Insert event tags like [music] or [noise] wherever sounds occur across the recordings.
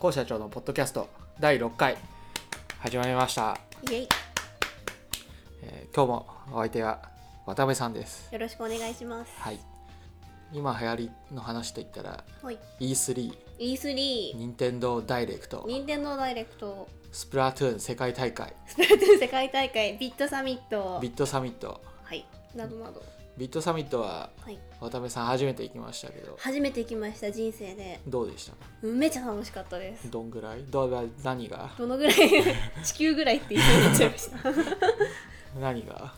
高社長のポッドキャスト第6回始まりました、イエイ。えー今日もお相手は渡辺さんです。よろしくお願いします。はい。今流行りの話といったらはい。E3 E3 任天堂ダイレクト。任天堂ダイレクト。スプラトゥーン世界大会。スプラトゥーン世界大会ビットサミット。ビットサミット。はい。などなどビットサミットははい。渡辺さん初めて行きましたけど。初めて行きました人生で。どうでした？めっちゃ楽しかったです。どんぐらい？どう何が？どのぐらい？[laughs] 地球ぐらいって言っちゃいました。[laughs] 何が？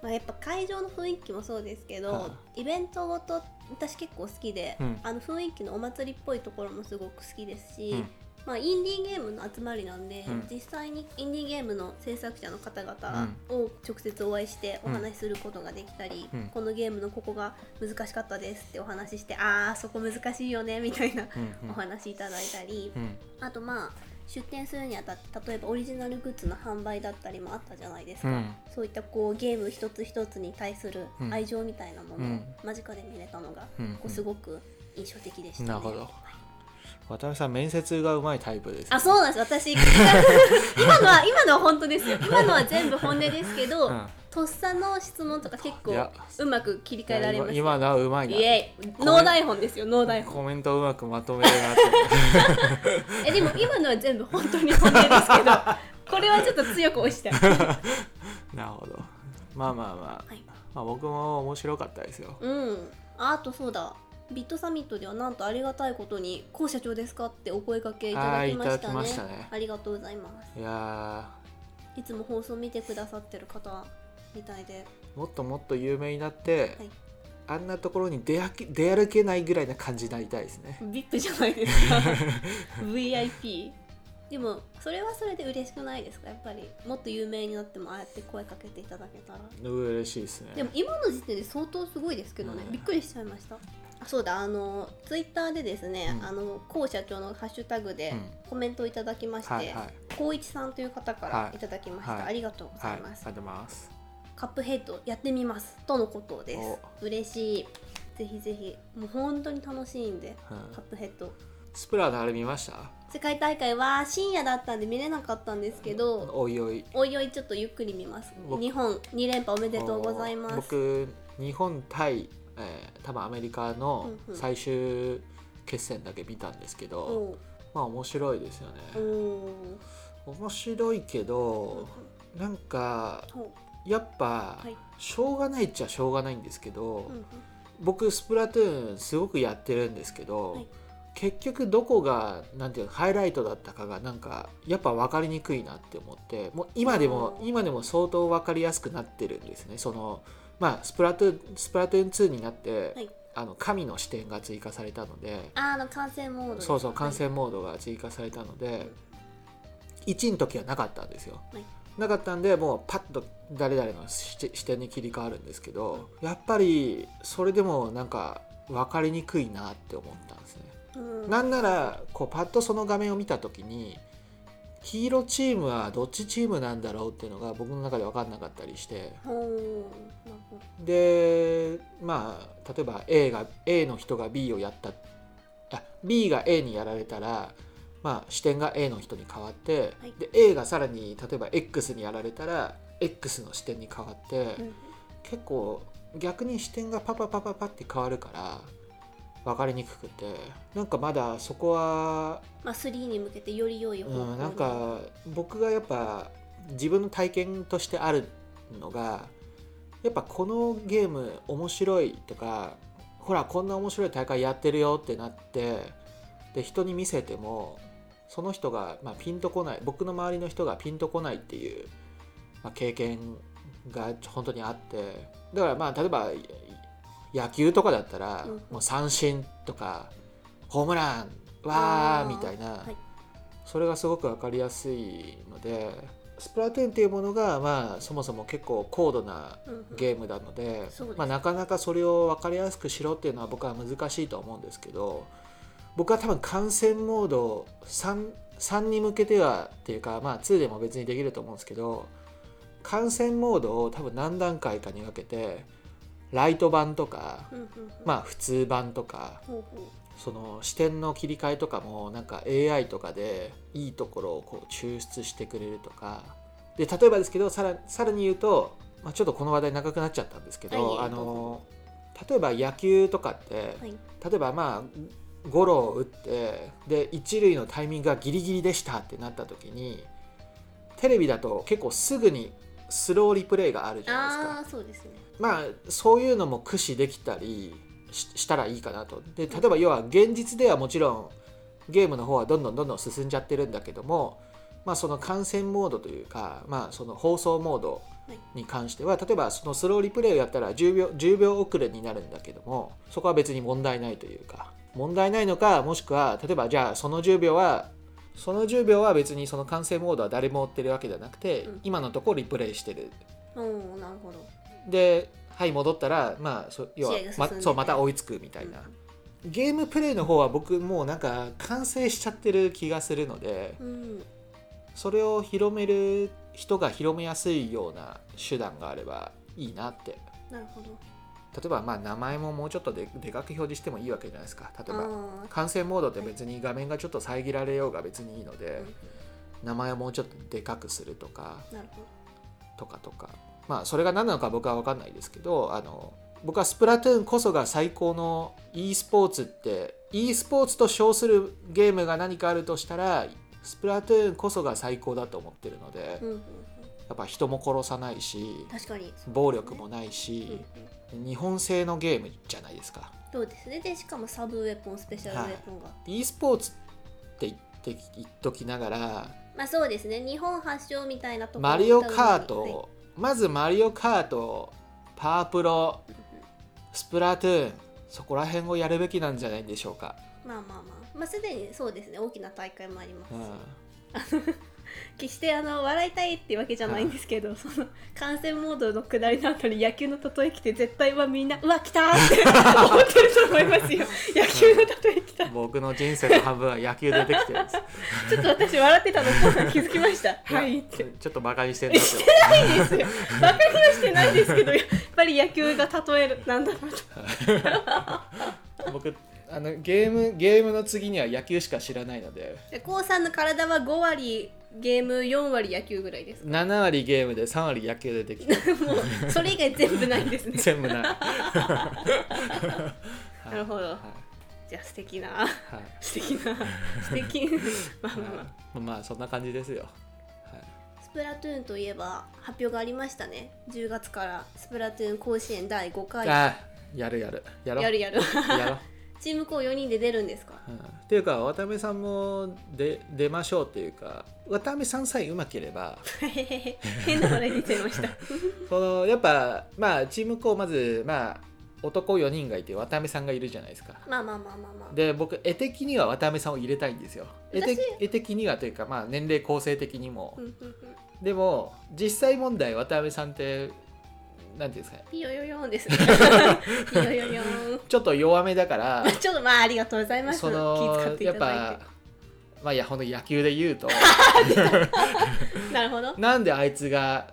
まあやっぱ会場の雰囲気もそうですけど、はイベントごと私結構好きで、うん。あの雰囲気のお祭りっぽいところもすごく好きですし、うんまあ、インディーゲームの集まりなんで、うん。実際にインディーゲームの制作者の方々を直接お会いしてお話しすることができたり、うん。このゲームのここが難しかったですってお話ししてああそこ難しいよねみたいなうんお話いただいたり、うん。あとまあ出店するにあたって例えばオリジナルグッズの販売だったりもあったじゃないですか、うん。そういったこうゲーム一つ一つに対するうん。愛情みたいなものをうん。間近で見れたのが、うん。こうすごく印象的でしたね。なるほど。はい渡辺さん面接がうまいタイプですね。あそうなんです。私今のは今のは本当ですよ。[laughs] 今のは全部本音ですけど、うん。とっさの質問とか結構うまく切り替えられます今今のはうまいな。イエイノー台本ですよノー台本。コメントうまくまとめるなってえでも今のは全部本当に本音ですけどこれはちょっと強く押したいなるほどまあまあまあ、はいまあ僕も面白かったですようんああとそうだビットサミットではなんとありがたいことに「高社長ですか?」ってお声掛けいただきましたね。ね。ありがとうございます。いやいつも放送見てくださってる方みたいで。ーもっともっと有名になって、はい。あんなところに出歩け出歩けないぐらいな感じになりたいですね。VIP じゃないですか。[laughs] VIP でもそれはそれで嬉しくないですか？やっぱり。もっと有名になってもああやって声かけていただけたら。嬉しいですね。でも今の時点で相当すごいですけどね、うん。びっくりしちゃいました。あそうだあのツイッターでですね、うん。あの高社長のハッシュタグでうん。コメントをいただきまして、はいはい。高一さんという方かはい。らいただきました、はい。ありがとうござはいいます、ありがとうございます。カップヘッドやってみますとのことです。嬉しい。ぜひぜひ。もう本当に楽しいんで、うん。カップヘッド。スプラのあれ見ました？世界大会は深夜だったんで見れなかったんですけど、おいおい。おいおいちょっとゆっくり見ます。僕。日本2連覇おめでとうございます。僕日本対、えー多分アメリカの最終決戦だけ見たんですけど、まあ面白いですよおねう。面白いけどなんかほやっぱ、はい。しょうがないっちゃしょうがないんですけど、僕スプラトゥーンすごくやってるんですけど、はい。結局どこがなんていうのハイライトだったかがなんかやっぱ分かりにくいなって思ってもう今でも今でも相当分かりやすくなってるんですね。そのまあスプラトゥーンスプラトゥーン2になって、はい。あの神の視点が追加されたのでああの観戦モードそうそうはい観戦モードが追加されたので、1の時はなかったんですよ、はい。なかったんでもうパッと誰々の視視点に切り替わるんですけど、やっぱりそれでもなんか分かりにくいなって思ったんですね、うん。なんならこうパッとその画面を見た時に黄色チームはどっちチームなんだろうっていうのが僕の中で分かんなかったりして。でまあ例えば A が A の人が B をやったあ B が A にやられたら、まあ、視点が A の人に変わって、はい。で A がさらに例えば X にやられたら X の視点に変わって、ど、うん。結構逆に視点がパパパパパって変わるから分かりにくくて。なんかまだそこはまあ3に向けてより良い方向に。うん、なんか僕がやっぱ自分の体験としてあるのがやっぱこのゲーム面白いとかほらこんな面白い大会やってるよってなってで人に見せてもその人が、まあ、ピンとこない僕の周りの人がピンとこないっていう、まあ、経験が本当にあって。だからまあ例えば野球とかだったら、うん。もう三振とかホームランわあー。ーみたいな、はい。それがすごく分かりやすいのでスプラトゥーンっていうものがまあそもそも結構高度なゲームなので,、そうです。まあ、なかなかそれを分かりやすくしろっていうのは僕は難しいと思うんですけど僕は多分観戦モード 3, 3に向けてはっていうかまあ2でも別にできると思うんですけど観戦モードを多分何段階かに分けてライト版とかまあ普通版とかその視点の切り替えとかもなんか AI とかでいいところをこう抽出してくれるとか。で例えばですけどさらさらに言うと、まあ、ちょっとこの話題長くなっちゃったんですけど、はい。あの例えば野球とかって、はい。例えばまあゴロを打ってで一塁のタイミングがギリギリでしたってなった時にテレビだと結構すぐにスローリプレイがあるじゃないですか。そうですねまあそういうのも駆使できたりししたらいいかなと。で例えば要は現実ではもちろんゲームの方はどんどんどんどん進んじゃってるんだけどもまあその観戦モードというかまあその放送モードに関しては例えばそのスローリプレイをやったら10秒 ,10 秒遅れになるんだけどもそこは別に問題ないというか問題ないのかもしくは例えばじゃあその10秒はその10秒は別にその観戦モードは誰も追ってるわけじゃなくて、うん。今のところリプレイしてる。おおなるほどではい戻ったらまあそ要はまそうまた追いつくみたいな、ゲームプレイの方は僕もうなんか完成しちゃってる気がするのでうん。それを広める人が広めやすいような手段があればいいなって。なるほど。例えばまあ名前ももうちょっとででかく表示してもいいわけじゃないですか。例えばあ観戦モードって別に画面がちょっと遮られようが別にいいのでー名前をもうちょっとでかくするとかとかとかまあそれが何なのか僕は分かんないですけどあの僕はスプラトゥーンこそが最高の e スポーツって e スポーツと称するゲームが何かあるとしたらスプラトゥーンこそが最高だと思ってるのでど、うんうんうん、やっぱ人も殺さないし確かに。暴力もないうんしうん。日本製のゲームじゃないですか。そうですね。でしかもサブウェポンスペシャルウェポンが、e スポーツって言って言っときながらまあそうですね。日本発祥みたいなところマリオカーはいトまずマリオカートパワープロスプラトゥーンそこら辺をやるべきなんじゃないでしょうか、まあまあまあ。まあすでにそうですね。大きな大会もありますし、うん、[laughs] 決してあの笑いたいってわけじゃないんですけど、その観戦モードの下りの後に野球の例え来て絶対はみんなうわ来たーって [laughs] 思ってると思いますよ。野球の例え来た。僕の人生の半分は野球出てきてるんです。ちょっと私笑ってたの気づきました。はいって。ちょっとバカにしてるんですよないですよ。バカにはしてないですけどやっぱり野球が例える。なんだろうと。僕あのゲームゲームの次には野球しか知らないので。で高さんの体は5割ゲーム4割野球ぐらいです7割ゲームで3割野球でできてるもうそれ以外全部ないんですね。[laughs] 全部ない。[laughs] なるほど。はい。じゃあ素敵なはい。素敵な [laughs] 素敵。まあまあまあ。はい。まあそんな感じですよ、はい。スプラトゥーンといえば発表がありましたね。10月からスプラトゥーン甲子園第5回。やあやるやる。やろう。るやる。やろうチーム校4人で出るんですか？うん。っていうか渡辺さんもで出ましょうっていうか渡辺さんさえうまければ [laughs] 変な話題出ちゃいました。[laughs] そのやっぱまあチームこうまずまあ男4人がいて渡辺さんがいるじゃないですか。まあまあまあまあまあ。で僕絵的には渡辺さんを入れたいんですよ。絵絵的にはというかまあ年齢構成的にも。でも実際問題渡辺さんってなんていうんですか？ねピヨヨヨンですね。[laughs] ピヨヨヨン。ちょっと弱めだから [laughs] ちょっとまあありがとうございます。そのやっぱまあいやほんと野球で言うと。て [laughs] なるほど。なんであいつが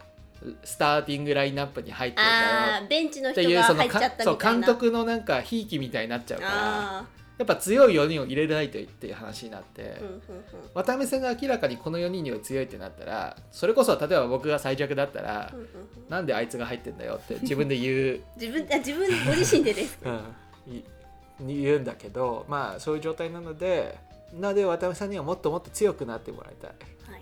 スターティングラインナップに入ってんだよああベンチのって人いうそのかが入っちゃったそうみたいな。監督のなんかひいきみたいになっちゃうから。あやっぱ強い4人を入れないとっていう話になって、渡辺さんが明らかにこの4人には強いってなったらそれこそ例えば僕が最弱だったら、うなんであいつが入ってんだよって自分で言う、[laughs] 自分あ自分ご自身でですうん、い言うんだけどまあそういう状態なのでなので渡辺さんにはもっともっと強くなってもらいたい。はい。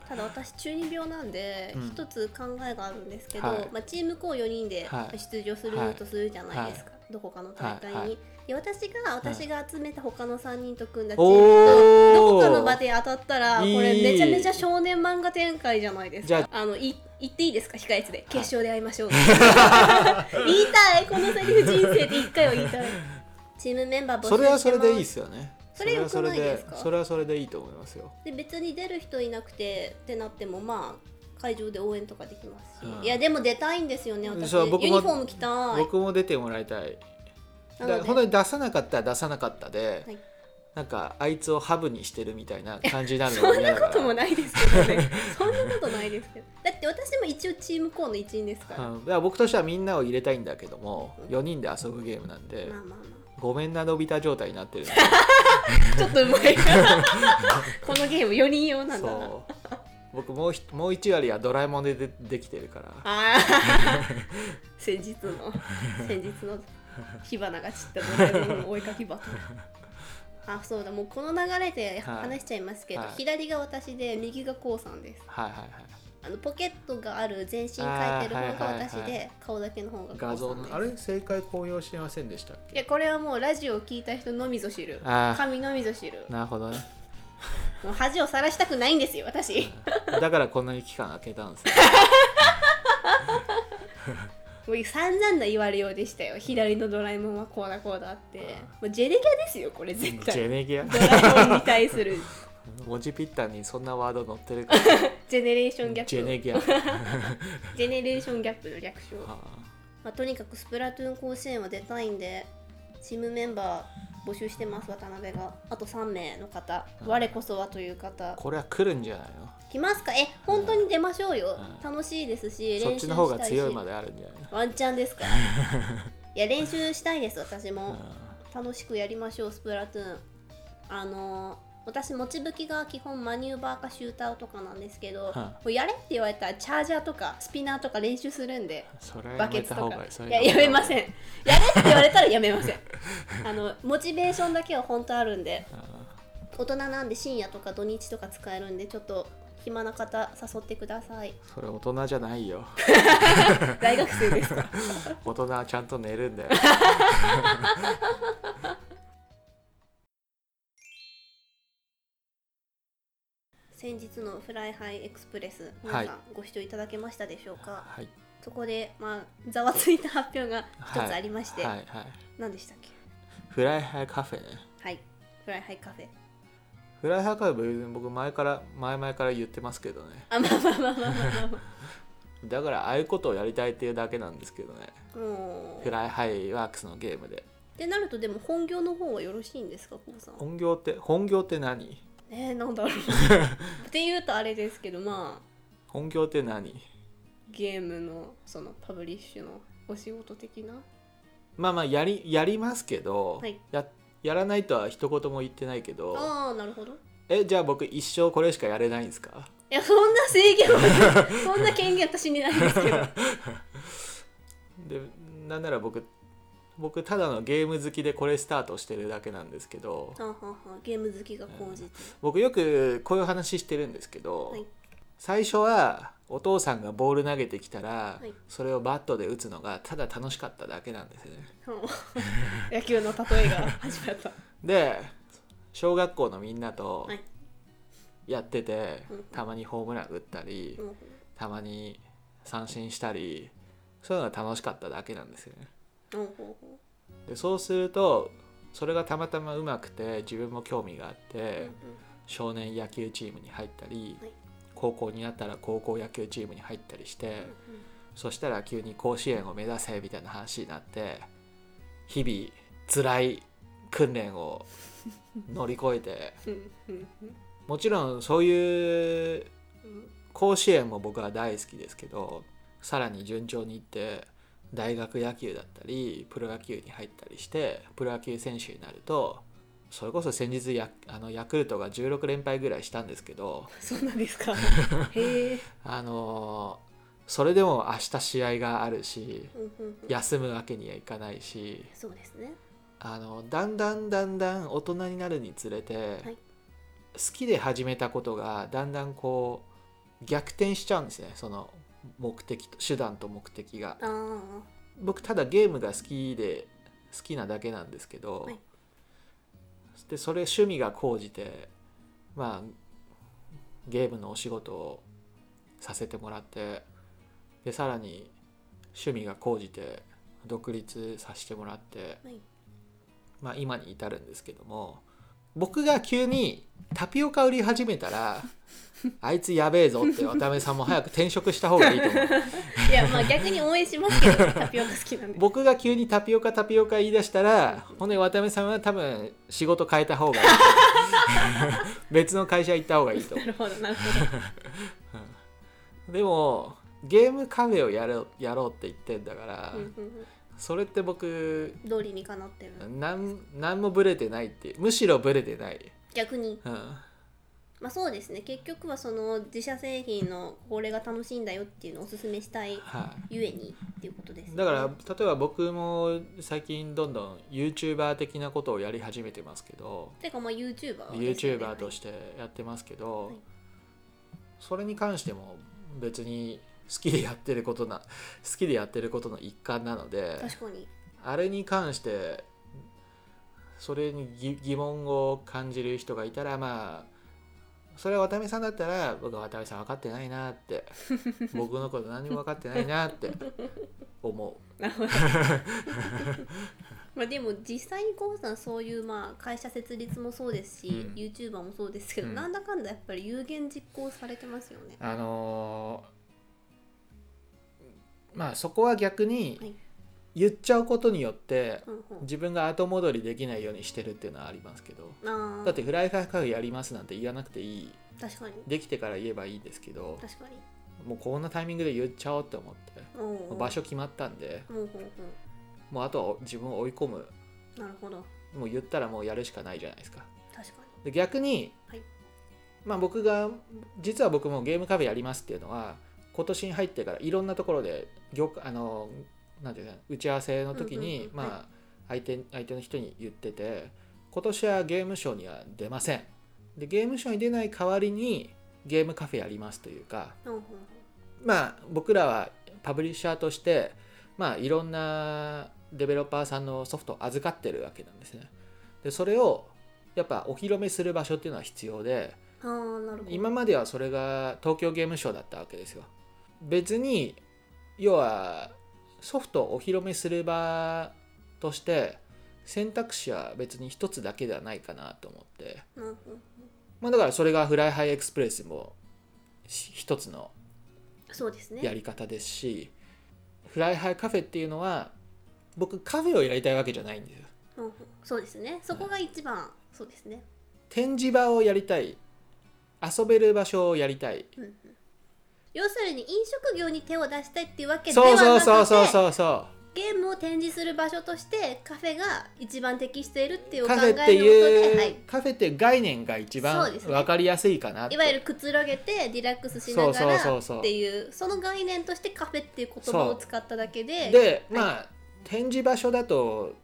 [laughs] ただ私中二病なんでうん。一つ考えがあるんですけど、はい。まあ、チーム校4人ではい。出場するとするじゃないですか、どこかの大会に、はいはいで私が私が集めた他の3人と組んだチームとどこかの場で当たったらこれめちゃめちゃ少年漫画展開じゃないですじゃかあのい言っていいですか？控え室で。決勝で会いましょう、[laughs] [laughs] 言いたい。このセリフ人生で1回は言いたい。[laughs] チームメンバー募集それはそれでいいいですよね。それ良くないですかそれはそれでいいと思いますよ。で別に出る人いなくてってなってもまあ会場で応援とかできますし、うん。いやでも出たいんですよね私。ユニフォーム着たい。僕も出てもらいたい。だから本当に出さなかったら出さなかったで、はい。なんかあいつをハブにしてるみたいな感じになるの [laughs] そんなこともないですけどね。[laughs] そんなことないですけど。だって私も一応チームコーの一員ですから、うん、だから僕としてはみんなを入れたいんだけども4人で遊ぶゲームなんで、まあまあまごめんなのび太状態になってる。[laughs] ちょっとうまい。このゲーム4人用なんだな。僕もうひもう1割はドラえもんででできてるから。あー。先日の。先日の [laughs] 火花が散ったドラえもんの追いかきバトルあそうだもうこの流れで話しちゃいますけど、はい。左が私で右がこうさんです。はいはいはい。あのポケットがある全身書いてる方が私で、あーはいはいは顔だけの方がこうさん画像ですのあれ？正解公表してませんでしたっけ？いやこれはもうラジオを聞いた人のみぞ知る。神のみぞ知る。なるほどね。[laughs] もう恥をさらしたくないんですよ私。だからこんなに期間空けたんですよ [laughs] もう散々な言われようでしたよ。左のドラえもんはこうだこうだって。もうジェネギャですよこれ絶ジェ対ネギアドラえもんに対する。[laughs] 文字ピッタにそんなワード載ってるから。[laughs] ジェネレーションギャップ。ジェネギア [laughs] ジェネレーションギャップの略称、あ。まあ、とにかくスプラトゥーン甲子園は出たいんでチームメンバー募集してます渡辺が。あと3名の方。我こそはという方。ーこれは来るんじゃないの？来ますか？え本当に出ましょうよ、うん。楽しいですしそっちの方が練習したし。強いまであるんじゃない？のワンチャンですか？ら [laughs] いや練習したいです私も、うん。楽しくやりましょうスプラトゥーン。あのー私持ち武器が基本マニューバーかシューターとかなんですけど、はもうやれって言われたらチャージャーとかスピナーとか練習するんでバめケツとか。いややめません。やれって言われたらやめません。あのモチベーションだけは本当あるんで大人なんで深夜とか土日とか使えるんでちょっと暇な方誘ってください。それ大人じゃないよ。[laughs] 大学生ですか？[laughs] 大人はちゃんと寝るんだよ。[laughs] 先日のフライハイエクスプレスはい皆さんご視聴いただけましたでしょうか、はい。そこでまあざわついた発表が一つありまして、はいはい。何でしたっけ？フライハイカフェね。はい。フライハイカフェフライハイカフェ僕前から前々から言ってますけどね。あまあまあまあまあまあま [laughs] だからああいうことをやりたいっていうだけなんですけどね。フライハイワークスのゲームで。ってなるとでも本業の方はよろしいんですかコウさん？本業って本業って何？えー、なんだろう。[laughs] っていうとあれですけどまあ。本業って何？ゲームのそのパブリッシュのお仕事的な？まあまあやりやりますけど、はい。ややらないとは一言も言ってないけどああなるほど。えじゃあ僕一生これしかやれないんですか？いやそんな制限は [laughs] そんな権限私にないですけど。[laughs] でなんなら僕僕ただのゲーム好きでこれスタートしてるだけなんですけどはんはんはんゲーム好きが高じて、僕よくこういう話してるんですけど、はい。最初はお父さんがボール投げてきたら、はい。それをバットで打つのがただ楽しかっただけなんですよね。[laughs] 野球の例えが [laughs] 始まった。で小学校のみんなとはい。やってて、うん。たまにホームラン打ったり、うん。たまに三振したりそういうのが楽しかっただけなんですよね。うん。でそうするとそれがたまたまうまくて自分も興味があっうて、うん。少年野球チームに入ったり、はい高校になったら高校野球チームに入ったりして、うんそしたら急に甲子園を目指せみたいな話になって日々辛い訓練を乗り越えてもちろんそういう甲子園も僕は大好きですけどさらに順調にいって大学野球だったりプロ野球に入ったりしてプロ野球選手になるとそれこそ先日ヤあのヤクルトが16連敗ぐらいしたんですけどそうなんですか。[laughs] へえ。あのそれでも明日試合があるしうんうんうん。休むわけにはいかないしそうですね。あのだんだんだんだん大人になるにつれて、はい。好きで始めたことがだんだんこう逆転しちゃうんですね。その目的と手段と目的が。僕ただゲームが好きで好きなだけなんですけど、はいでそれ趣味が高じてまあゲームのお仕事をさせてもらってでさらに趣味が高じて独立させてもらって、はい。まあ、今に至るんですけども僕が急にタピオカ売り始めたら [laughs] あいつやべえぞって渡辺さんも早く転職した方がいいと思う。[laughs] いやまあ逆に応援しますけどタピオカ好きなんで。僕が急にタピオカタピオカ言い出したらほんで渡辺さんは多分仕事変えた方がいい。[laughs] 別の会社行った方がいいとなるほどなるほでもゲームカフェをやろうやろうって言ってんだから、ど、うんうんうんそれって僕道理にかなってる。なんなんもブレてないってむしろブレてない、逆に。うん、まあそうですね。結局はその自社製品のこれが楽しいんだよっていうのをおすすめしたいはゆえにっていうことです、い、ね、だから例えば僕も最近どんどん YouTuber 的なことをやり始めてますけどてかまあ YouTuber ね。YouTuber としてやってますけど、はい。それに関しても別に好きでやってることな好きでやってることの一環なので確かに。あれに関してそれに疑疑問を感じる人がいたらまあそれは渡辺さんだったら僕は渡辺さん分かってないなって [laughs] 僕のこと何も分かってないなって思なるほど。[laughs] まあでも実際にコウさんそういうまあ会社設立もそうですし、うん。YouTuber もそうですけど、うん。なんだかんだやっぱり有言実行されてますよね。うあのーまあそこは逆にはい。言っちゃうことによって自分が後戻りできないようにしてるっていうのはありますけどだってフライハイカフェやりますなんて言わなくていい確かにできてから言えばいいんですけど確かにもうこんなタイミングで言っちゃおうって思って場所決まったんでもうあとは自分を追い込むうなるほどもう言ったらもうやるしかないじゃないですか確かで逆に、はいまあ僕が実は僕もゲームカフェやりますっていうのは今年に入ってからいろんなところで業界あのなんていうか打ち合わせの時に、まあ相手相手の人に言ってて今年はゲームショーには出ません。でゲームショーに出ない代わりにゲームカフェやりますというかまあ僕らはパブリッシャーとしてまあいろんなデベロッパーさんのソフトを預かってるわけなんですね。でそれをやっぱお披露目する場所っていうのは必要で今まではそれが東京ゲームショウだったわけですよ別に要はソフトをお披露目する場として選択肢は別に一つだけではないかなと思って。まあだからそれがフライハイエクスプレスもし一つのやり方ですし、フライハイカフェっていうのは僕カフェをやりたいわけじゃないんですよ。そうですね。そこが一番そうですね。展示場をやりたい。遊べる場所をやりたい。うんうん要するに飲食業に手を出したいっていうわけではそうなくてそうそうそうそうそうゲームを展示する場所としてカフェが一番適しているっていうカフェっていう、はい、カフェって概念が一番分かりやすいかなって。いわゆるくつろげてリラックスしながそうそうそうらそうっていう。その概念としてカフェっていう言葉を使っただけででまあ、展示場所だと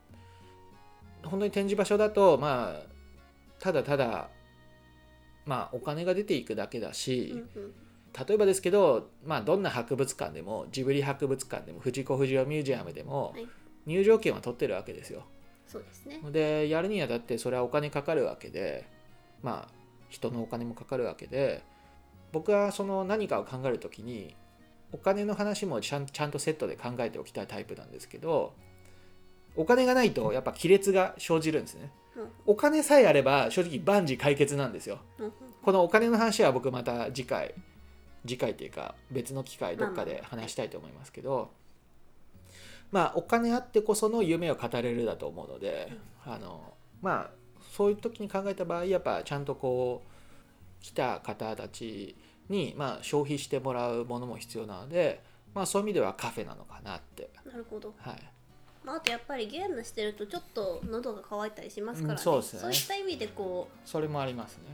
本当に展示場所だとまあただただまあお金が出ていくだけだし、うんうん例えばですけど、まあ、どんな博物館でもジブリ博物館でも藤子不二雄ミュージアムでもはい入場券は取ってるわけですよ。そうですねでやるにあたってそれはお金かかるわけでまあ人のお金もかかるわけで僕はその何かを考える時にお金の話もちゃんとセットで考えておきたいタイプなんですけどお金がないとやっぱ亀裂が生じるんですね。うんお金さえあれば正直万事解決なんですよ。このお金の話は僕また次回次回というか別の機会どっかで話したいと思いますけどまあお金あってこその夢を語れるだと思うのであのまあそういう時に考えた場合やっぱちゃんとこう来た方たちにまあ消費してもらうものも必要なのでまあそういう意味ではカフェなのかなって。なるほど、はい。まあ、あとやっぱりゲームしてるとちょっと喉が渇いたりしますから、ね。うんそうですね。いった意味でこうそれもありますね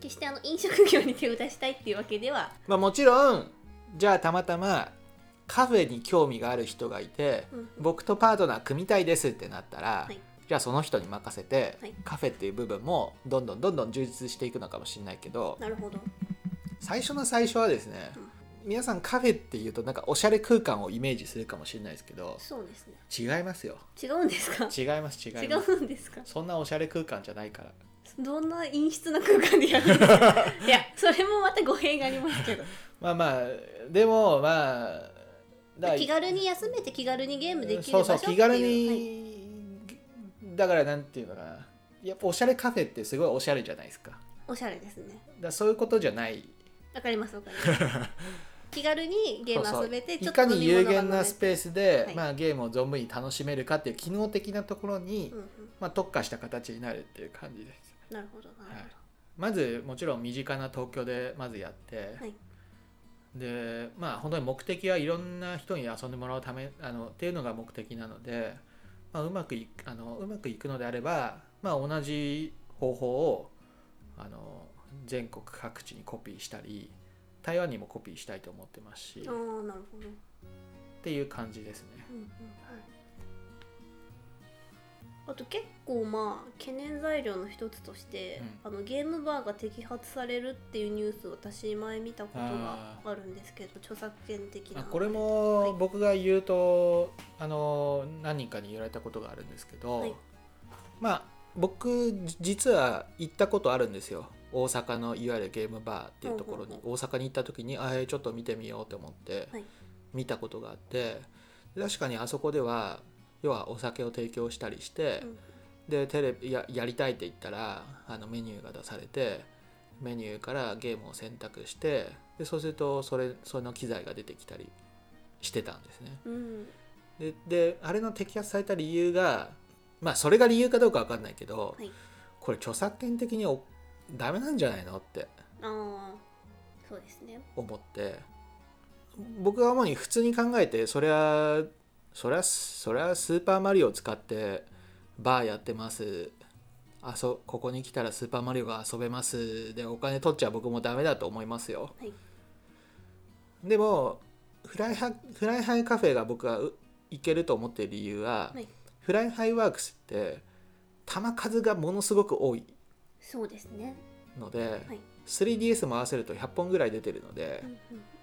決してあの飲食業に手を出したいっていうわけでは、まあもちろんじゃあたまたまカフェに興味がある人がいてうん僕とパートナー組みたいですってなったら、はい。じゃあその人に任せて、はい。カフェっていう部分もどんどんどんどん充実していくのかもしれないけどなるほど。最初の最初はですね、うん。皆さんカフェっていうとなんかおしゃれ空間をイメージするかもしれないですけどそうですね。違いますよ。違うんですか？違います違い違ます。うんですか？そんなおしゃれ空間じゃないからどんな陰湿な空間でやるんですかいやそれもまた語弊がありますけど。[laughs] まあまあでもまあ気軽に休めて気軽にゲームできる場所っていう気軽はいに、だからなんていうのかな。やっぱおしゃれカフェってすごいおしゃれじゃないですか。おしゃれですね。らそういうことじゃない。わかりますわかります。[laughs] 気軽にゲーム遊べていちょっとかに有限なスペースで、はい。まあ、ゲームを存分に楽しめるかっていう機能的なところに、うんうん。まあ、特化した形になるっていう感じですなるほどなるほど、まずもちろん身近な東京でまずやって、はい。でまあ本当に目的はいろんな人に遊んでもらうためあのっていうのが目的なので、まあ、うまくいあのうまくいくのであれば、まあ、同じ方法をあの全国各地にコピーしたり台湾にもコピーしたいと思ってますし。ああなるほど、っていう感じですね。うんうんあと結構まあ懸念材料の一つとして、あのゲームバーが摘発されるっていうニュースを私前見たことがあるんですけど著作権的な。あこれも僕が言うとあの何人かに言われたことがあるんですけど、はい。まあ僕実は行ったことあるんですよ。大阪のいわゆるゲームバーっていうところに。大阪に行った時にあえちょっと見てみようと思ってはい。見たことがあって確かにあそこでは要はお酒を提供したりして、うん。でテレビややりたいって言ったらあのメニューが出されてメニューからゲームを選択してでそうするとそれその機材が出てきたりしてたんですね。うん。でであれの摘発された理由がまあそれが理由かどうかわかんないけど、はい。これ著作権的におダメなんじゃないのってああそうですね。思って僕は主に普通に考えてそれはそれはそれはスーパーマリオを使ってバーやってます。あそここに来たらスーパーマリオが遊べます。でお金取っちゃ僕もダメだと思いますよ。はい。でもフライハフライハイカフェが僕がう行けると思っている理由は、はい。フライハイワークスって球数がものすごく多い。そうですね。ので、はい。3DS も合わせると100本ぐらい出てるので、うんうん。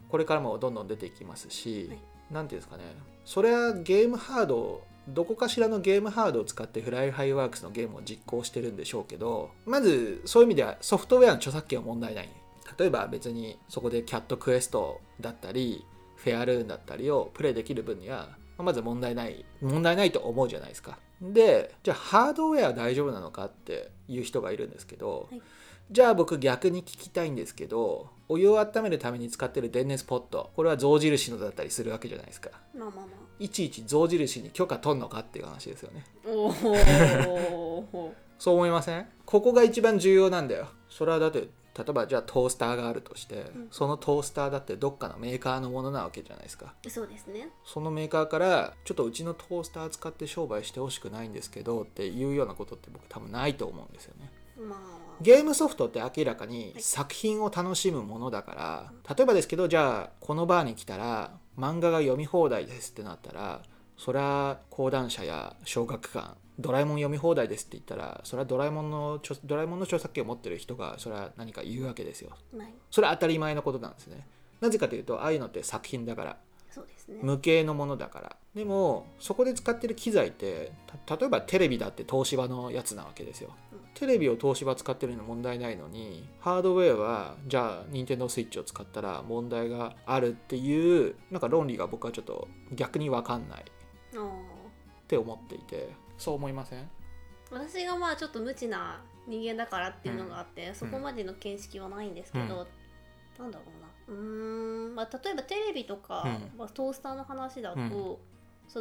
これからもどんどん出ていきますし、はいなんていうんですかね。それはゲームハードどこかしらのゲームハードを使ってフライハイワークスのゲームを実行してるんでしょうけどまずそういう意味ではソフトウェアの著作権は問題ない。例えば別にそこでキャットクエストだったりフェアルーンだったりをプレイできる分にはまず問題ない。問題ないと思うじゃないですか。でじゃあハードウェア大丈夫なのかっていう人がいるんですけど、はい。じゃあ僕逆に聞きたいんですけどお湯を温めるために使ってる電熱ポットこれは象印のだったりするわけじゃないですか。まあまあまいちいち象印に許可取んのかっていう話ですよね。あおお [laughs] そう思いません？ここが一番重要なんだよ。それはだって例えばじゃあトースターがあるとして、ん。そのトースターだってどっかのメーカーのものなわけじゃないですか。そうですね。そのメーカーからちょっとうちのトースター使って商売してほしくないんですけどっていうようなことって僕多分ないと思うんですよね。まあゲームソフトって明らかに作品を楽しむものだから例えばですけどじゃあこのバーに来たら漫画が読み放題ですってなったらそれは講談社や小学館ドラえもん読み放題ですって言ったらそれはドラえもんの著ドラえもんの著作権を持ってる人がそれは何か言うわけですよ。まあそれは当たり前のことなんですね。なぜかというとああいうのって作品だからそうですね。無形のものだから。でもそこで使ってる機材ってた例えばテレビだって東芝のやつなわけですよ、うん。テレビを東芝使ってるの問題ないのにハードウェアはじゃあ任天堂スイッチを使ったら問題があるっていうなんか論理が僕はちょっと逆に分かんない。って思っていて。そう思いません？私がまあちょっと無知な人間だからっていうのがあって、そこまでの見識はないんですけど、なんだろうなうーん、まあ、例えばテレビとか、うん。まあ、トースターの話だと、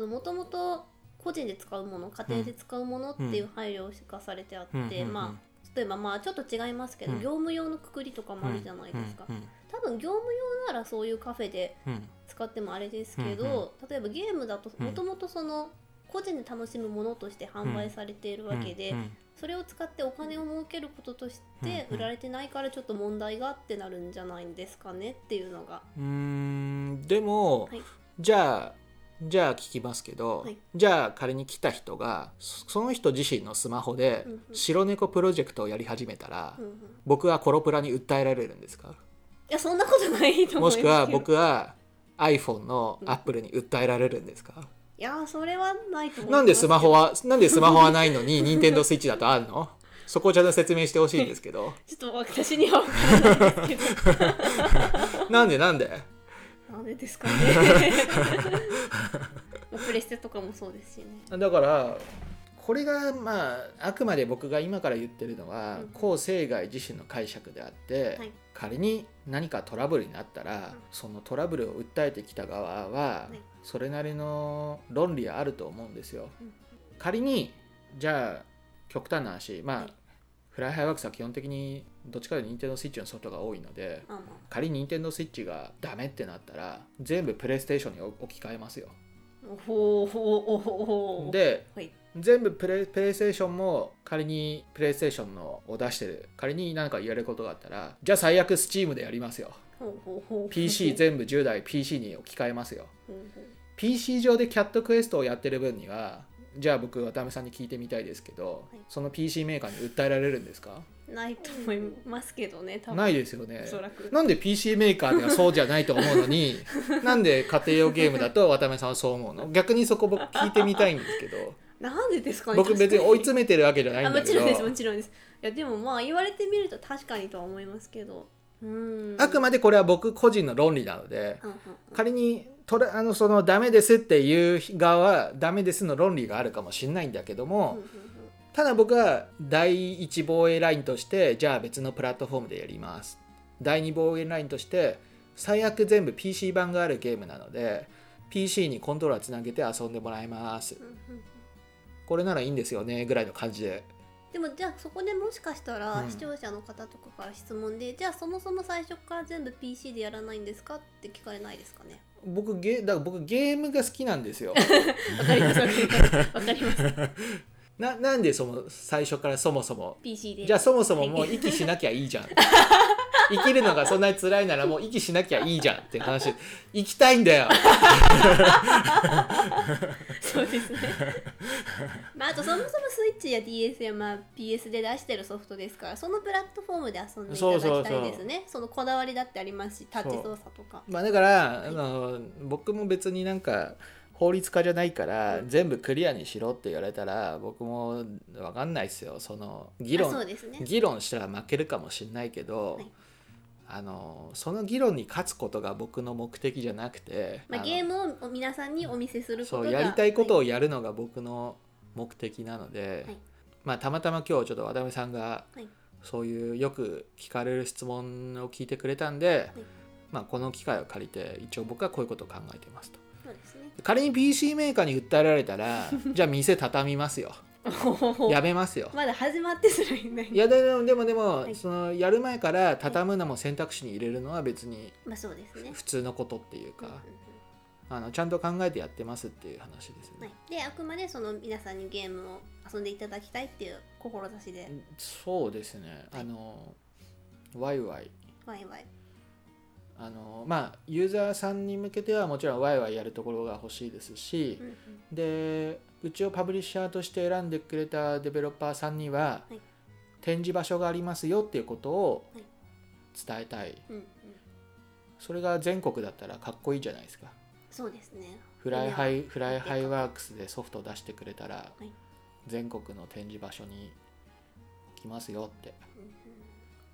もともと個人で使うもの家庭で使うものっていう配慮がされてあって、うんまあ例えばまあちょっと違いますけど、うん業務用のくくりとかもあるじゃないですか、うん多分業務用ならそういうカフェでうん使ってもあれですけど、例えばゲームだとうんもともとその個人で楽しむものとして販売されているわけで、うんそれを使ってお金を儲けることとしてうん売られてないからちょっと問題がってなるんじゃないんですかねっていうのが。うーん。でも、はい。じゃあじゃあ聞きますけど、はい。じゃあ仮に来た人がそその人自身のスマホでうんうん。白猫プロジェクトをやり始めたら、うんうん。僕はコロプラに訴えられるんですか？いやそんなことないと思いますもしくは僕は iPhone のアップルに訴えられるんですか、いやそれはないと思なんでスマホははなんでスマホはないのに [laughs] Nintendo Switch だとあるの？そこをちゃんと説明してほしいんですけど。ちょっと私には分からないですけど。[laughs] なんでなんで？なんでですかね。[laughs] まあプレステとかもそうですしね。だからこれがまああくまで僕が今から言ってるのはうん。後生涯自身の解釈であって、はい。仮に何かトラブルになったら、うん。そのトラブルを訴えてきた側は、いそれなりの論理はあると思うんですよ。うん。仮にじゃあ極端な話まあ、はい。フライハイワークスは基本的にどっちかというと Nintendo Switch のソフトが多いのであま仮に Nintendo Switch がダメってなったら全部プレイステーションに置き換えますよ。ではい。全部プレイプレイステーションも仮にプレイステーションのを出してる。仮に何か言われることがあったらじゃあ最悪 Steam でやりますよ。PC 全部10台 PC に置き換えますよ PC 上でキャットクエストをやってる分にはじゃあ僕渡辺さんに聞いてみたいですけど、はい。その PC メーカーに訴えられるんですか？ないと思いますけどね多分。ないですよね。なんで PC メーカーがそうじゃないと思うのに [laughs] なんで家庭用ゲームだと渡辺さんはそう思うの？逆にそこ僕聞いてみたいんですけど。なんでですかね僕別に追い詰めてるわけじゃないあんだけど。もちろんですもちろんです。いやでもまあ言われてみると確かにとは思いますけど。うーん。あくまでこれは僕個人の論理なのでうんうん。仮にとれあのそのダメですっていう側はダメですの論理があるかもしれないんだけどうんも、うんうん。ただ僕は第一防衛ラインとしてじゃあ別のプラットフォームでやります。第二防衛ラインとして最悪全部 PC 版があるゲームなので PC にコントローラーつなげて遊んでもらいます。うんうんこれならいいんですよねぐらいの感じで。でもじゃあそこでもしかしたらうん。視聴者の方とかから質問で、じゃあそもそも最初から全部 PC でやらないんですかって聞かれないですかね？僕ゲだから僕ゲームが好きなんですよ。わかりますわかります。わかります。[laughs] ななんでその最初からそもそも。PC で。じゃあそもそももう息しなきゃいいじゃん [laughs] 生きるのがそんなに辛いならもう息しなきゃいいじゃんって話。生きたいんだよ。そうですね。まああとそもそもスイッチや DS や、まあ、PS で出してるソフトですからそのプラットフォームで遊んでいただきたいですね。そのこだわりだってありますしタッチ操作とか。まあだからあの僕も別になんか法律家じゃないから全部クリアにしろって言われたら僕も分かんないですよ。その議論ね。議論したら負けるかもしれないけど、はいあのその議論に勝つことが僕の目的じゃなくて、まあ、ゲームを皆さんにお見せすることがそうやりたいことはをやるのが僕の目的なので、はい。まあたまたま今日ちょっと渡辺さんがはい。そういうよく聞かれる質問を聞いてくれたんで、まあ、この機会を借りて一応僕はこういうことを考えていますと。そうですね。仮に PC メーカーに訴えられたら [laughs] じゃあ店畳みますよ [laughs] やめますよ。まだ始まってすらいない。いやでもでもでも、はい。そのやる前から畳むのも選択肢に入れるのは別にまあそうですね。普通のことっていうかあのちゃんと考えてやってますっていう話ですよね、はい、であくまでその皆さんにゲームを遊んでいただきたいっていう志で。そうですね。あのワイワイ。ワイワイ。あのまあユーザーさんに向けてはもちろんワイワイやるところが欲しいですし、うんうん。でうちをパブリッシャーとして選んでくれたデベロッパーさんには、はい。展示場所がありますよっていうことをはい。伝えたい、うんうん。それが全国だったらかっこいいじゃないですか。そうですね。フライハイフライハイワークスでソフトを出してくれたら、い。全国の展示場所に来ますよって。うんうん。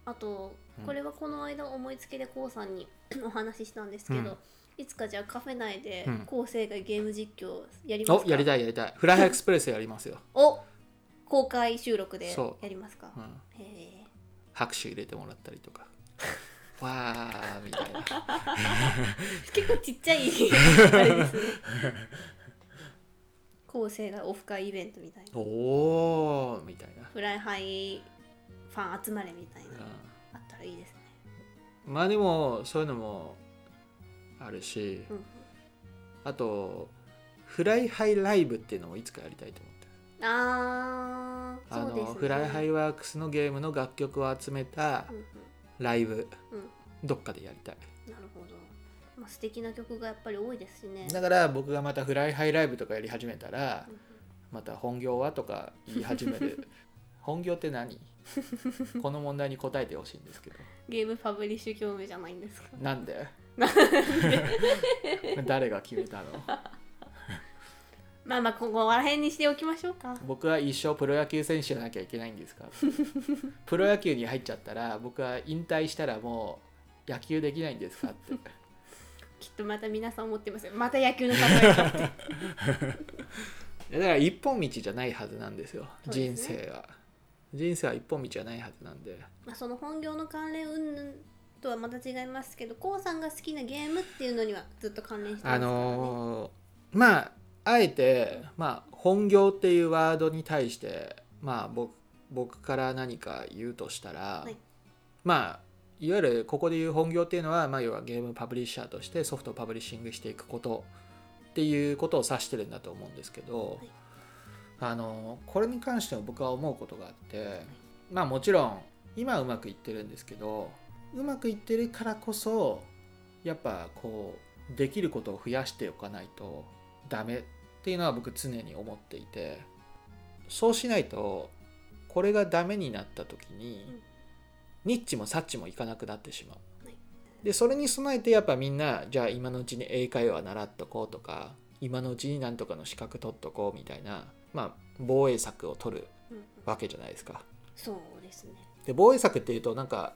あとうん。これはこの間思いつきでこうさんに [coughs] お話ししたんですけど、うんいつかじゃあカフェ内でうん。昴生がゲーム実況やりますか？おやりたいやりたい。フライハイエクスプレスやりますよ、お公開収録でそやりますか？うん、へえ。拍手入れてもらったりとか。[laughs] わーみたいな。結構ちっちゃい [laughs] あれですね。昴生がオフ会イベントみたいな。おーみたいな、フライハイファン集まれみたいな。うあったらいいですね。ん、まあでもそういうのもあるしうん。あとフライハイライブっていうのもいつかやりたいと思って。るあーあそうですね。のフライハイワークスのゲームの楽曲を集めたうんうん。ライブうん。どっかでやりたい。なるほど、まあ、素敵な曲がやっぱり多いですしね。だから僕がまたフライハイライブとかやり始めたらうんうん。また本業はとか言い始める。[laughs] 本業って何？[laughs] この問題に答えてほしいんですけど。ゲームパブリッシュ業務じゃないんですか。なんで？[laughs] 誰が決めたの？[laughs] まあまあここら辺にしておきましょうか。僕は一生プロ野球選手じゃなきゃいけないんですか？[laughs] プロ野球に入っちゃったら僕は引退したらもう野球できないんですかって。きっとまた皆さん思ってますよ。また野球の例えかって。だから一本道じゃないはずなんですよ。そうで人生は。人生は一本道じゃないはずなんで。まあその本業の関連云々とはまた違いますけどこうさんが好きなゲームっていうのにはずっと関連してますあからね、のーまああえて、まあ、本業っていうワードに対してまあ僕僕から何か言うとしたら、はい。まあいわゆるここでいう本業っていうのは、まあ、要はゲームパブリッシャーとしてソフトをパブリッシングしていくことっていうことを指してるんだと思うんですけど、はい。あのこれに関しても僕は思うことがあってまあもちろん今はうまくいってるんですけどうまくいってるからこそやっぱこうできることを増やしておかないとダメっていうのは僕常に思っていてそうしないとこれがダメになった時にうんニッチもサッチもいかなくなってしまうはい。でそれに備えてやっぱみんなじゃあ今のうちに英会話習っとこうとか今のうちになんとかの資格取っとこうみたいなまあ防衛策を取るうんうんわけじゃないですか。そうですねで防衛策っていうとなんか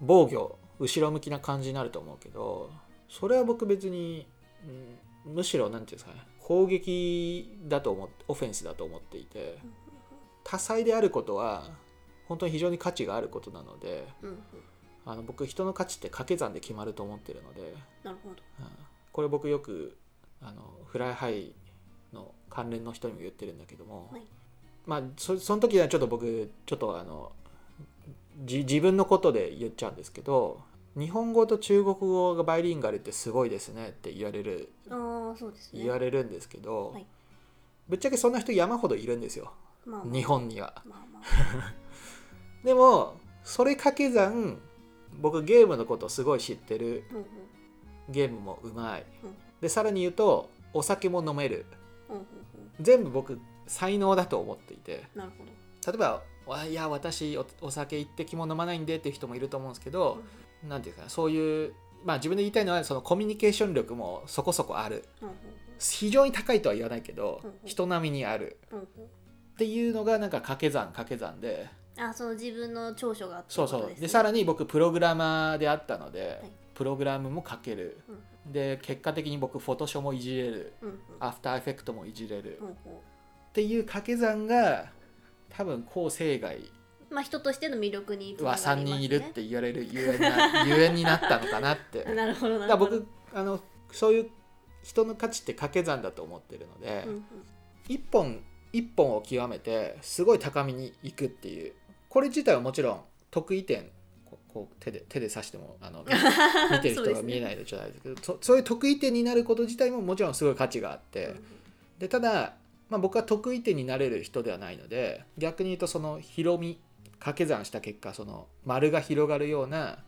防御後ろ向きな感じになると思うけどそれは僕別に、うんむしろ何て言うんですかね攻撃だと思ってオフェンスだと思っていてうん多彩であることは本当に非常に価値があることなのであの僕人の価値って掛け算で決まると思ってるので、なるほど。うん。これ僕よくあのフライハイの関連の人にも言ってるんだけども、はい。まあそその時はちょっと僕ちょっとあのじ自分のことで言っちゃうんですけど日本語と中国語がバイリンガルってすごいですねって言われるああそうですね。言われるんですけど、はい。ぶっちゃけそんな人山ほどいるんですよ。まあまあ。日本には。まあまあ。[laughs] でもそれ掛け算僕ゲームのことすごい知ってるうんうん。ゲームもうまい。うん。でさらに言うとお酒も飲める。うんうんうん。全部僕才能だと思っていて。なるほ例えば「わいや私おお酒一滴も飲まないんで」っていう人もいると思うんですけどど、何ていうかなそういうまあ自分で言いたいのはそのコミュニケーション力もそこそこある。うんうん非常に高いとは言わないけどうんうん。人並みにある。うんうん。っていうのがなんか掛け算掛け算で。あその自分の長所があってそうそう。でさらに僕プログラマーであったので、はい。プログラムも書ける。うんで結果的に僕フォトショーもいじれる。うんうん。アフターエフェクトもいじれる。うんうん。っていう掛け算が多分後生涯まあ人としての魅力には3がりますね。人いるって言われるゆえんなゆえんになったのかなって。[laughs] なるほどならるほど。僕あのそういう人の価値って掛け算だと思ってるので、うんうん。一本一本を極めてすごい高みに行くっていう。これ自体はもちろん得意点ここう手で手で指してもあの [laughs] 見てる人が見えないじゃないですけどそそういう得意点になること自体ももちろんすごい価値があって、うんでただ、まあ、僕は得意点になれる人ではないので逆に言うとその広み掛け算した結果その丸が広がるような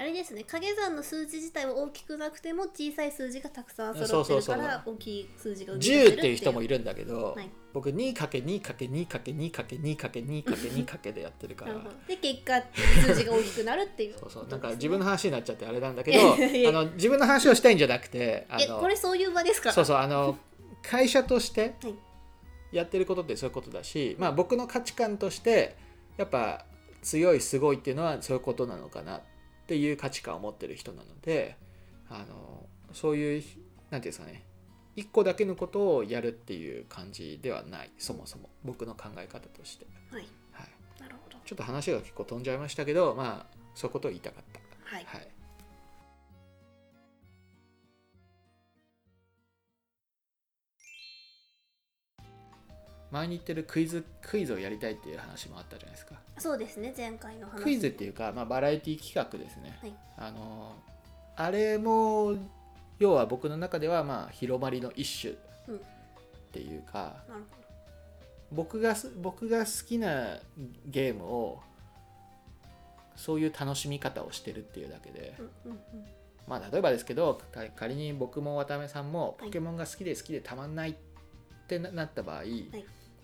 あれですね掛け算の数字自体は大きくなくても小さい数字がたくさん揃ってるから大きい数字が10っていう人もいいるんだけど、はい。僕 2×2×2×2×2×2× でやってるから。で結果数字が大きくなるっていう。そうそう。[laughs] なんか自分の話になっちゃってあれなんだけどあの自分の話をしたいんじゃなくてあえのこれそういう場ですか？らそうそうあの会社としてはいやってることってそういうことだし、まあ、僕の価値観としてやっぱ強いすごいっていうのはそういうことなのかなっていう価値観を持ってる人なのであのそういうなんていうんですかね一個だけのことをやるっていう感じではないそもそも僕の考え方として、はい。はい、なるほど。ちょっと話が結構飛んじゃいましたけどまあそういうことを言いたかった。はい。はい前に言ってるクイズクイズをやりたいっていう話もあったじゃないですか。そうですね前回の話。クイズっていうか、まあ、バラエティ企画ですね、はい。あのあれも要は僕の中ではまあ広まりの一種うん。っていうか、なるほ僕がす僕が好きなゲームをそういう楽しみ方をしてるっていうだけで、どうんうんうん。まあ例えばですけどか仮に僕も渡辺さんもポケモンが好きで好きでたまんないってななった場合、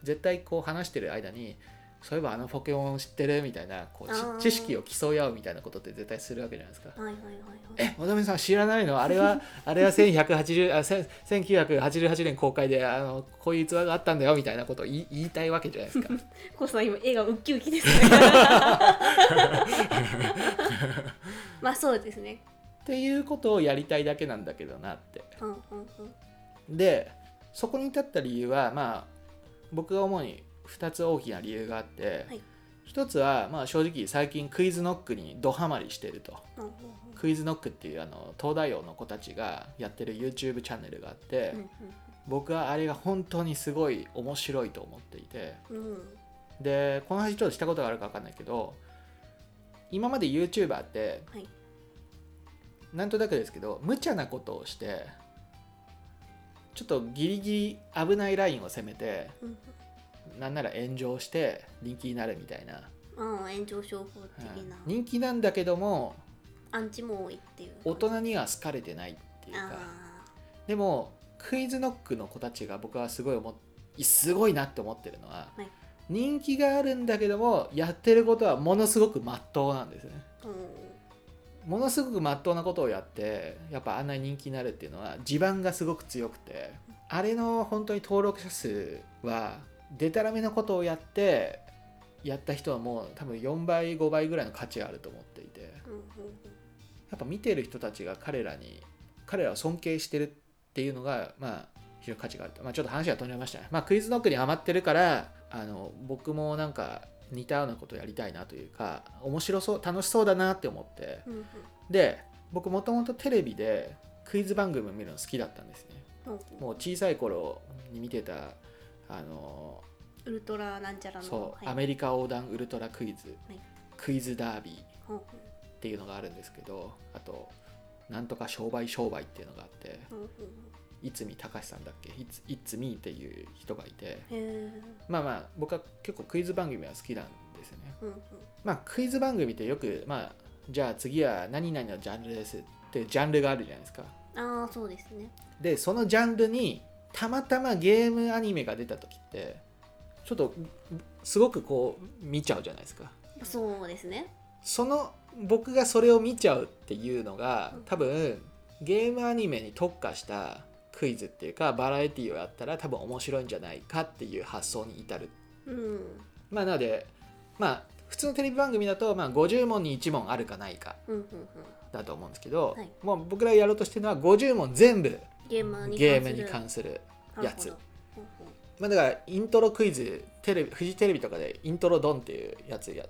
絶対こう話してる間にそういえばあのポケモン知ってるみたいなこう知識を競い合うみたいなことって絶対するわけじゃないですか。はいはいはいはいえ渡辺さん知らないの？あれは [laughs] あれは1180あせ1988年公開であのこういう逸話があったんだよみたいなことを言いたいわけじゃないですか。[laughs] コウさん今絵がウッキウキですね [laughs] まあそうですねっていうことをやりたいだけなんだけどなって。うんうんうんでそこに至った理由はまあ僕が主に2つ大きな理由があって、はい。一つはまあ正直最近クイズノックにドハマりしてると。うんうんクイズノックっていうあの東大王の子たちがやってる YouTube チャンネルがあって、うん僕はあれが本当にすごい面白いと思っていて。うん。うんでこの話ちょっとしたことがあるか分かんないけど今まで YouTuber ってはい。なんとなくですけど無茶なことをしてちょっとギリギリ危ないラインを攻めてうん。なんなら炎上して人気になるみたいな、うん炎上商法的な、人気なんだけどもアンチも多いっていう。大人には好かれてないっていうか。あでもクイズノックの子たちが僕はすごい思っすごいなって思ってるのは、はい。人気があるんだけどもやってることはものすごくまっとうなんですね。ーうんものすごくまっとうなことをやってやっぱあんなに人気になるっていうのは地盤がすごく強くてあれの本当に登録者数はデタラメなことをやってやった人はもう多分4倍5倍ぐらいの価値があると思っていてやっぱ見てる人たちが彼らに彼らを尊敬してるっていうのがまあ非常に価値があると、まあ、ちょっと話が飛んじゃいましたね、まあ、クイズノックにハマってるからあの僕もなんか似たようなことをやりたいなというか面白そう楽しそうだなって思って。うんうん。で僕もともとテレビでクイズ番組を見るの好きだったんですね。うんう。んもう小さい頃に見てたあのウルトラなんちゃらのそう、はい。アメリカ横断ウルトラクイズ、はい。クイズダービーっていうのがあるんですけどあとなんとか商売商売っていうのがあって。うんうんいつみたかしさんだっけ？いついつみっていう人がいて。まあまあ僕は結構クイズ番組は好きなんですよね。うんうん。まあクイズ番組ってよくまあじゃあ次は何々のジャンルですってジャンルがあるじゃないですか。ああそうですね。でそのジャンルにたまたまゲームアニメが出た時ってちょっとすごくこう見ちゃうじゃないですか。そうですね。その僕がそれを見ちゃうっていうのが多分ゲームアニメに特化したクイズっていうかバラエティをやったら多分面白いんじゃないかっていう発想に至る。うん。まあなのでまあ普通のテレビ番組だと、まあ、50問に1問あるかないかだと思うんですけど、はい。もう僕らやろうとしてるのは50問全部ゲームにゲームに関するやつ。まあ、だからイントロクイズテレビフジテレビとかでイントロドンっていうやつや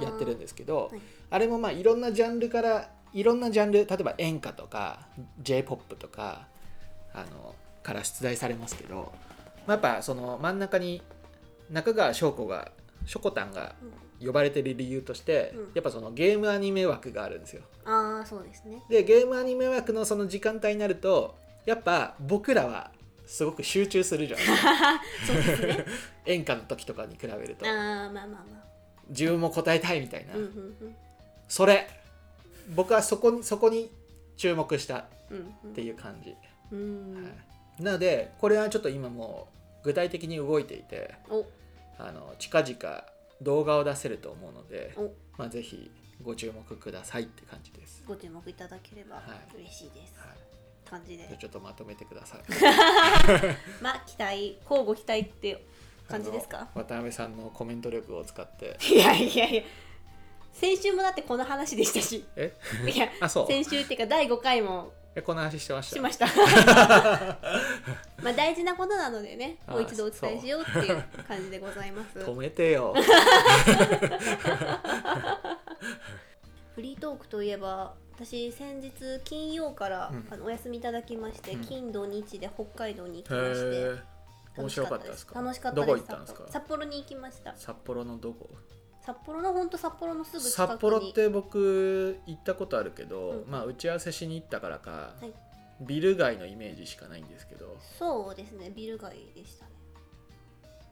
やってるんですけど、はい。あれもまあいろんなジャンルからいろんなジャンル例えば演歌とか j p o p とかあのから出題されますけど、まあ、やっぱその真ん中に中川翔子がしょこたんが呼ばれてる理由として、うん。やっぱそのゲームアニメ枠があるんですよ。ああそうですね。でゲームアニメ枠のその時間帯になるとやっぱ僕らはすごく集中するじゃないですかそうですね。[laughs] 演歌の時とかに比べると。ああまあまあま自分も答えたいみたいな、あうんうん。それ。僕はそこにそこに注目したっていう感じ、うんうんはい、なのでこれはちょっと今もう具体的に動いていてお。あの近々動画を出せると思うので、お。まあ、ぜひご注目くださいって感じです、ご注目いただければはい。嬉しいです、はい、感じで。じゃあちょっとまとめてください。[laughs] まあ期待交互期待って感じですか？渡辺さんのコメント力を使って。いやいやいや。先週もだってこの話でしたし。え？いや先週っていうか第5回もえこの話してました。しました。[laughs] まあ大事なことなのでねあもう一度お伝えしようっていう感じでございます。止めてよ。[laughs] フリートークといえば私先日金曜から、うん。あのお休みいただきまして、うん。金土日で北海道に行きへましてえ面白かったですか楽しかったですどこ行ったんですか札幌に行きました札幌のどこ札幌の本当札幌のすぐ近くに。札幌って僕行ったことあるけど、うん。まあ打ち合わせしに行ったからか、はい。ビル街のイメージしかないんですけど。そうですねビル街でしたね。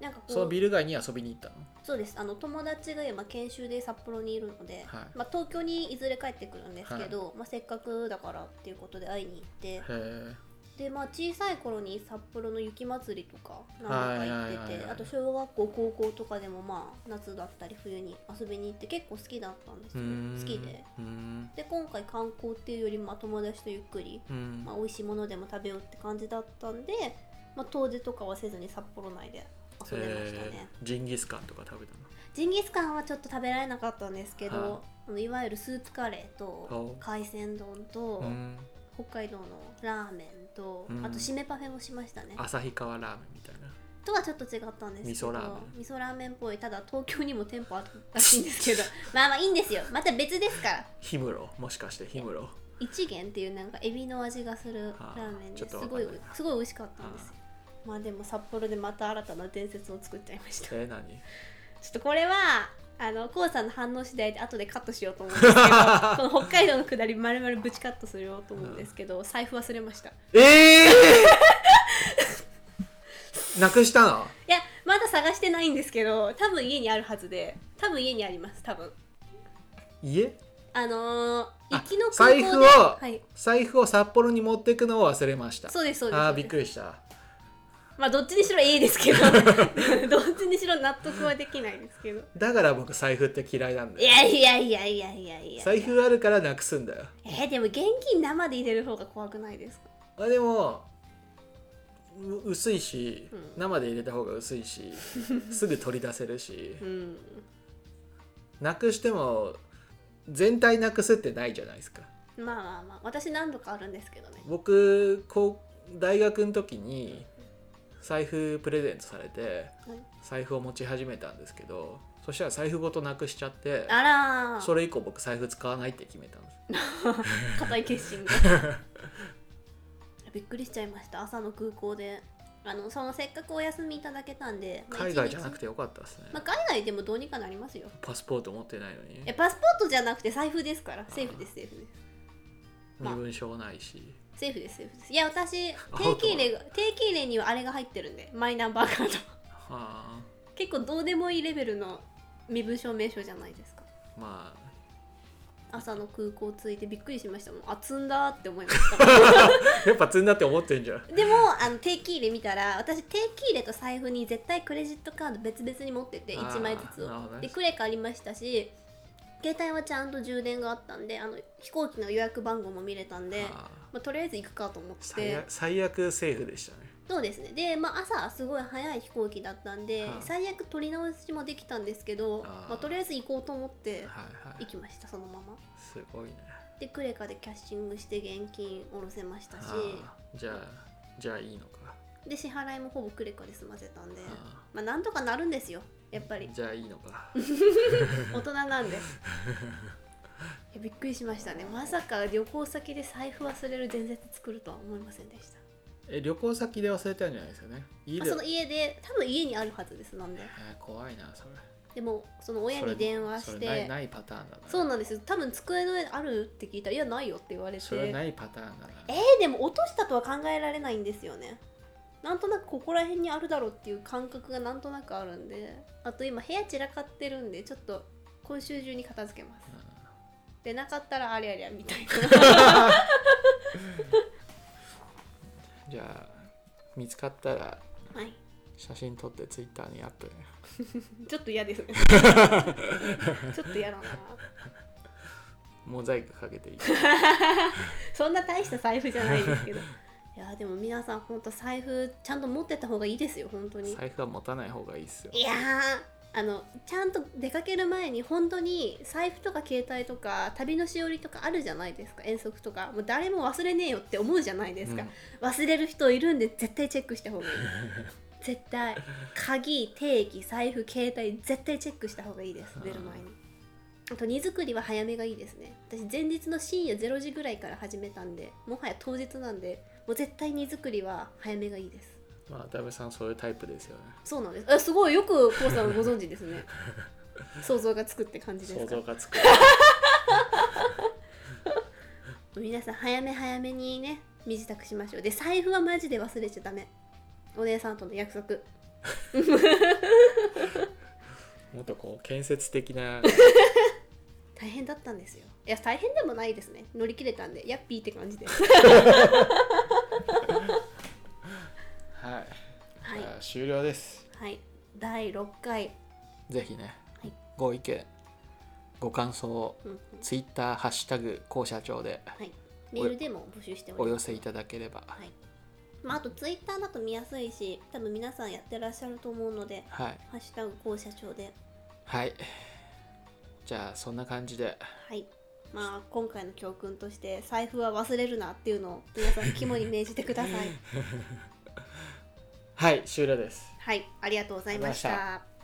なんかこうそのビル街に遊びに行ったの？そうです。あの友達が今研修で札幌にいるので、はい。まあ、東京にいずれ帰ってくるんですけど、まあ、せっかくだからっていうことで会いに行ってへえでまあ小さい頃に札幌の雪まつりとか何度か行っててあと小学校高校とかでもまあ夏だったり冬に遊びに行って結構好きだったんですよ。好きで。で今回観光っていうよりもまあ友達とゆっくり、うん。まあ、美味しいものでも食べようって感じだったんで、まあ、遠出とかはせずに札幌内で遊べましたね。ジンギスカンとか食べたの？ジンギスカンはちょっと食べられなかったんですけど、はあ。のいわゆるスープカレーとお海鮮丼と、うん。北海道のラーメンと、うん。あと締めパフェもしましたね。旭川ラーメンみたいな。とはちょっと違ったんですけど味噌ラーメン。味噌ラーメンっぽいただ東京にも店舗あるらしいんですけど [laughs] まあまあいいんですよ。また別ですから。氷室もしかして氷室一元っていうなんかエビの味がするラーメンですごいすごい美味しかったんですよ。まあでも札幌でまた新たな伝説を作っちゃいました。え何？ちょっとこれはあのコウさんの反応次第で後でカットしようと思うんですけどこの北海道のくだり丸々ぶちカットするようと思うんですけど財布忘れました。いええー、[laughs] なくしたの？やまだ探してないんですけど多分家にあるはずで多分家にあります多分。家？あのー、あ行きの空港で財布をはい。財布を札幌に持っていくのを忘れました。そうですそうですああそうです。びっくりしたまあどっちにしろいいですけど。[laughs] どっちにしろ納得はできないですけど。だから僕財布って嫌いなんだよ。いやいやいやいやいやいや。財布あるからなくすんだよ。えーでも現金生で入れる方が怖くないですか？あでもう薄いし、うん生で入れた方が薄いしすぐ取り出せるし。うん。なくしても全体なくすってないじゃないですか。まあまあまあ私何度かあるんですけどね。僕こう大学の時に財布プレゼントされてはい。財布を持ち始めたんですけどそしたら財布ごとなくしちゃってあらー。それ以降僕財布使わないって決めたんです。[laughs] 固い決心がびっくりしちゃいました。朝の空港で。あのそのせっかくお休みいただけたんで、まあ海外じゃなくてよかったですね。まあ、海外でもどうにかなりますよ。パスポート持ってないのに。えパスポートじゃなくて財布ですから。セーフですセーフです。まあ。身分証ないしセーフですセーフです。いや私定期入れが定期入れにはあれが入ってるんでマイナンバーカード。は結構どうでもいいレベルの身分証明書じゃないですか。あまあ。朝の空港着いてびっくりしましたもん。あ積んだって思いました。[laughs] やっぱ積んだって思ってんじゃん。でもあの定期入れ見たら私定期入れと財布に絶対クレジットカード別々に持っててあー1枚ずつを。でクレカありましたし携帯はちゃんと充電があったんであの飛行機の予約番号も見れたんで、あまあ、とりあえず行くかと思っ最て悪最悪セーフでしたね。そうですね。で、まあ、朝すごい早い飛行機だったんで、はあ最悪取り直しもできたんですけどまあ、とりあえず行こうと思ってはいはい。行きましたそのまま。すごいね。でクレカでキャッシングして現金下ろせましたし。じゃあじゃあいいのか。で支払いもほぼクレカで済ませたんで。あまあなんとかなるんですよやっぱり。ーじゃあいいのか。[laughs] 大人なんで。い [laughs] やびっくりしましたね。まさか旅行先で財布忘れる伝説作るとは思いませんでした。え旅行先で忘れたんじゃないですよね。家であその家で多分家にあるはずですなんでえー怖いなそれ。でもその親に電話しそれないてないパターンだな。そうなんです。よ多分机の上あるって聞いたらいやないよって言われて。それないパターンだな。えー、でも落としたとは考えられないんですよね。なんとなくここら辺にあるだろうっていう感覚がなんとなくあるんで。あと今部屋散らかってるんでちょっと今週中に片付けますでなかったらありゃりゃみたいな。[laughs] じゃあ見つかったらはい。写真撮ってツイッターにアップ。ね [laughs] ちょっと嫌です。ね [laughs] ちょっと嫌だな。モザイクかけていい。そんな大した財布じゃないですけど。いやでも皆さん本当財布ちゃんと持ってた方がいいですよ本当に。財布は持たない方がいいっすよ。いやーあのちゃんと出かける前に本当に財布とか携帯とか旅のしおりとかあるじゃないですか。遠足とか。もう誰も忘れねえよって思うじゃないですか、忘れる人いるんで絶対チェックした方がいい。[laughs] 絶対鍵定期財布携帯絶対チェックした方がいいです。出る前に。あと荷造りは早めがいいですね。私前日の深夜0時ぐらいから始めたんでもはや当日なんでもう絶対荷造りは早めがいいですまあダメさんそういうタイプですよね。そうなんです。あすごい。よくこうさんご存知ですね。[laughs] 想像がつくって感じですか？想像がつく。[laughs] 皆さん早め早めにね身支度しましょう。で財布はマジで忘れちゃダメ。お姉さんとの約束。もっとこう建設的な。[laughs] 大変だったんですよ。いや大変でもないですね。乗り切れたんで。ヤッピーって感じでゃあ終了です。はい。第6回。ぜひね、はい。ご意見ご感想をうんうん。ツイッターハッシュタグ校社長ではい。メールでも募集しております。お寄せいただければ。はい。まあ、あとツイッターだと見やすいし多分皆さんやってらっしゃると思うのではい「ハッシュタグ校社長で」はい。じゃあそんな感じで。はい。まあ今回の教訓として財布は忘れるなっていうのを皆さん肝に銘じてください [laughs] はい終了です。はいありがとうございました